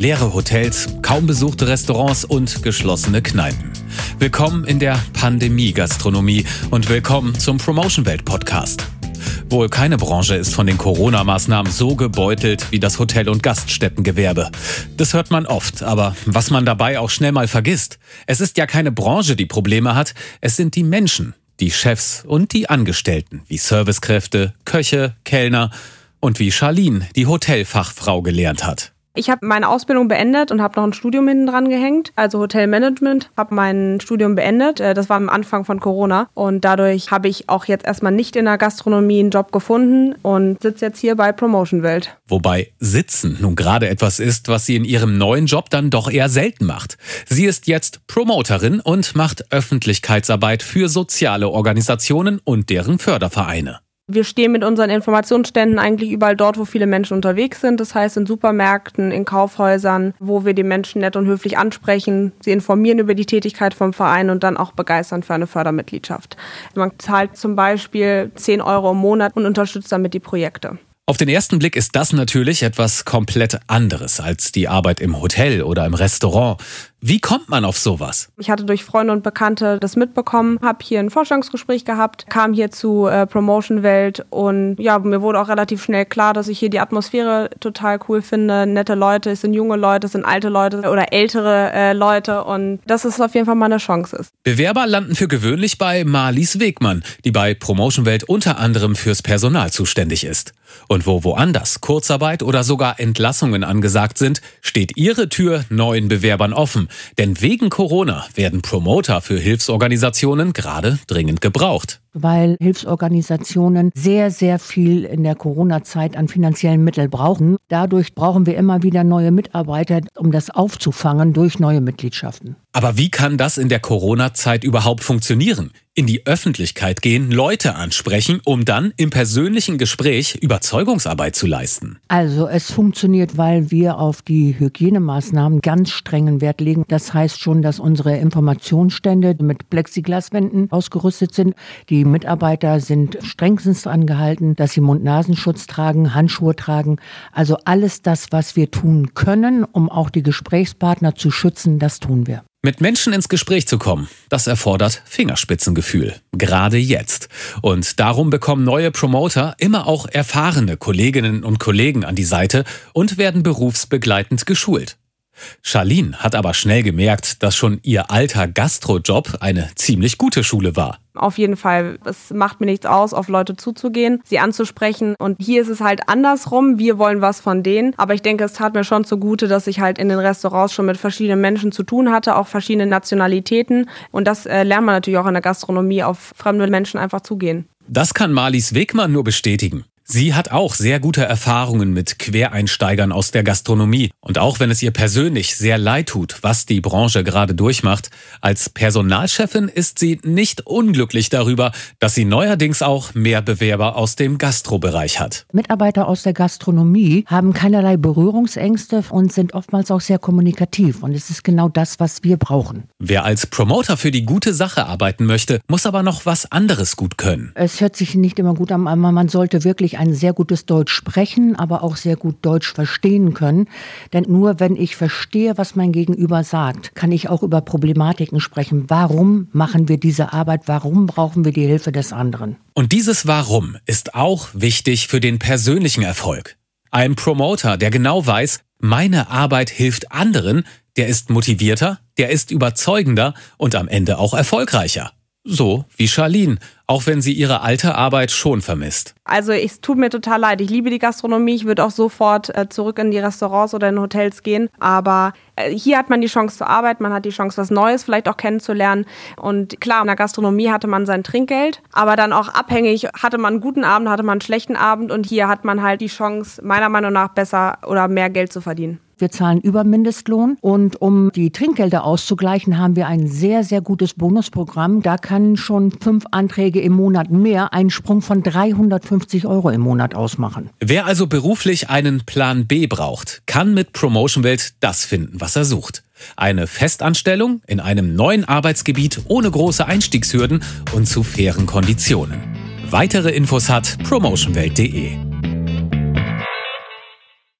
leere Hotels, kaum besuchte Restaurants und geschlossene Kneipen. Willkommen in der Pandemie-Gastronomie und willkommen zum Promotion Welt Podcast. Wohl keine Branche ist von den Corona-Maßnahmen so gebeutelt wie das Hotel- und Gaststättengewerbe. Das hört man oft, aber was man dabei auch schnell mal vergisst. Es ist ja keine Branche, die Probleme hat, es sind die Menschen, die Chefs und die Angestellten, wie Servicekräfte, Köche, Kellner und wie Charlene, die Hotelfachfrau gelernt hat. Ich habe meine Ausbildung beendet und habe noch ein Studium hinten dran gehängt, also Hotelmanagement, habe mein Studium beendet. Äh, das war am Anfang von Corona und dadurch habe ich auch jetzt erstmal nicht in der Gastronomie einen Job gefunden und sitze jetzt hier bei Promotion Welt. Wobei Sitzen nun gerade etwas ist, was sie in ihrem neuen Job dann doch eher selten macht. Sie ist jetzt Promoterin und macht Öffentlichkeitsarbeit für soziale Organisationen und deren Fördervereine. Wir stehen mit unseren Informationsständen eigentlich überall dort, wo viele Menschen unterwegs sind. Das heißt in Supermärkten, in Kaufhäusern, wo wir die Menschen nett und höflich ansprechen, sie informieren über die Tätigkeit vom Verein und dann auch begeistern für eine Fördermitgliedschaft. Man zahlt zum Beispiel 10 Euro im Monat und unterstützt damit die Projekte. Auf den ersten Blick ist das natürlich etwas komplett anderes als die Arbeit im Hotel oder im Restaurant. Wie kommt man auf sowas? Ich hatte durch Freunde und Bekannte das mitbekommen, habe hier ein Vorstellungsgespräch gehabt, kam hier zu äh, Promotion Welt und ja, mir wurde auch relativ schnell klar, dass ich hier die Atmosphäre total cool finde. Nette Leute, es sind junge Leute, es sind alte Leute oder ältere äh, Leute und dass es auf jeden Fall mal eine Chance ist. Bewerber landen für gewöhnlich bei Marlies Wegmann, die bei Promotion Welt unter anderem fürs Personal zuständig ist. Und wo woanders Kurzarbeit oder sogar Entlassungen angesagt sind, steht ihre Tür neuen Bewerbern offen. Denn wegen Corona werden Promoter für Hilfsorganisationen gerade dringend gebraucht weil Hilfsorganisationen sehr, sehr viel in der Corona-Zeit an finanziellen Mitteln brauchen. Dadurch brauchen wir immer wieder neue Mitarbeiter, um das aufzufangen durch neue Mitgliedschaften. Aber wie kann das in der Corona-Zeit überhaupt funktionieren? In die Öffentlichkeit gehen, Leute ansprechen, um dann im persönlichen Gespräch Überzeugungsarbeit zu leisten. Also es funktioniert, weil wir auf die Hygienemaßnahmen ganz strengen Wert legen. Das heißt schon, dass unsere Informationsstände mit Plexiglaswänden ausgerüstet sind. Die Mitarbeiter sind strengstens angehalten, dass sie Mund-Nasenschutz tragen, Handschuhe tragen. Also alles das, was wir tun können, um auch die Gesprächspartner zu schützen, das tun wir. Mit Menschen ins Gespräch zu kommen, das erfordert Fingerspitzengefühl. Gerade jetzt. Und darum bekommen neue Promoter immer auch erfahrene Kolleginnen und Kollegen an die Seite und werden berufsbegleitend geschult. Charlene hat aber schnell gemerkt, dass schon ihr alter Gastrojob eine ziemlich gute Schule war. Auf jeden Fall, es macht mir nichts aus, auf Leute zuzugehen, sie anzusprechen. Und hier ist es halt andersrum. Wir wollen was von denen. Aber ich denke, es tat mir schon zugute, dass ich halt in den Restaurants schon mit verschiedenen Menschen zu tun hatte, auch verschiedene Nationalitäten. Und das äh, lernt man natürlich auch in der Gastronomie, auf fremde Menschen einfach zugehen. Das kann Marlies Wegmann nur bestätigen. Sie hat auch sehr gute Erfahrungen mit Quereinsteigern aus der Gastronomie. Und auch wenn es ihr persönlich sehr leid tut, was die Branche gerade durchmacht, als Personalchefin ist sie nicht unglücklich darüber, dass sie neuerdings auch mehr Bewerber aus dem Gastrobereich hat. Mitarbeiter aus der Gastronomie haben keinerlei Berührungsängste und sind oftmals auch sehr kommunikativ. Und es ist genau das, was wir brauchen. Wer als Promoter für die gute Sache arbeiten möchte, muss aber noch was anderes gut können. Es hört sich nicht immer gut an, aber man sollte wirklich ein sehr gutes Deutsch sprechen, aber auch sehr gut Deutsch verstehen können. Denn nur wenn ich verstehe, was mein Gegenüber sagt, kann ich auch über Problematiken sprechen. Warum machen wir diese Arbeit? Warum brauchen wir die Hilfe des anderen? Und dieses Warum ist auch wichtig für den persönlichen Erfolg. Ein Promoter, der genau weiß, meine Arbeit hilft anderen, der ist motivierter, der ist überzeugender und am Ende auch erfolgreicher. So wie Charlene, auch wenn sie ihre alte Arbeit schon vermisst. Also es tut mir total leid. Ich liebe die Gastronomie. Ich würde auch sofort äh, zurück in die Restaurants oder in Hotels gehen. Aber äh, hier hat man die Chance zu arbeiten, man hat die Chance, was Neues vielleicht auch kennenzulernen. Und klar, in der Gastronomie hatte man sein Trinkgeld, aber dann auch abhängig, hatte man einen guten Abend, hatte man einen schlechten Abend und hier hat man halt die Chance, meiner Meinung nach besser oder mehr Geld zu verdienen. Wir zahlen über Mindestlohn und um die Trinkgelder auszugleichen, haben wir ein sehr, sehr gutes Bonusprogramm. Da kann schon fünf Anträge im Monat mehr einen Sprung von 350 Euro im Monat ausmachen. Wer also beruflich einen Plan B braucht, kann mit Promotion Welt das finden, was er sucht. Eine Festanstellung in einem neuen Arbeitsgebiet ohne große Einstiegshürden und zu fairen Konditionen. Weitere Infos hat promotionwelt.de.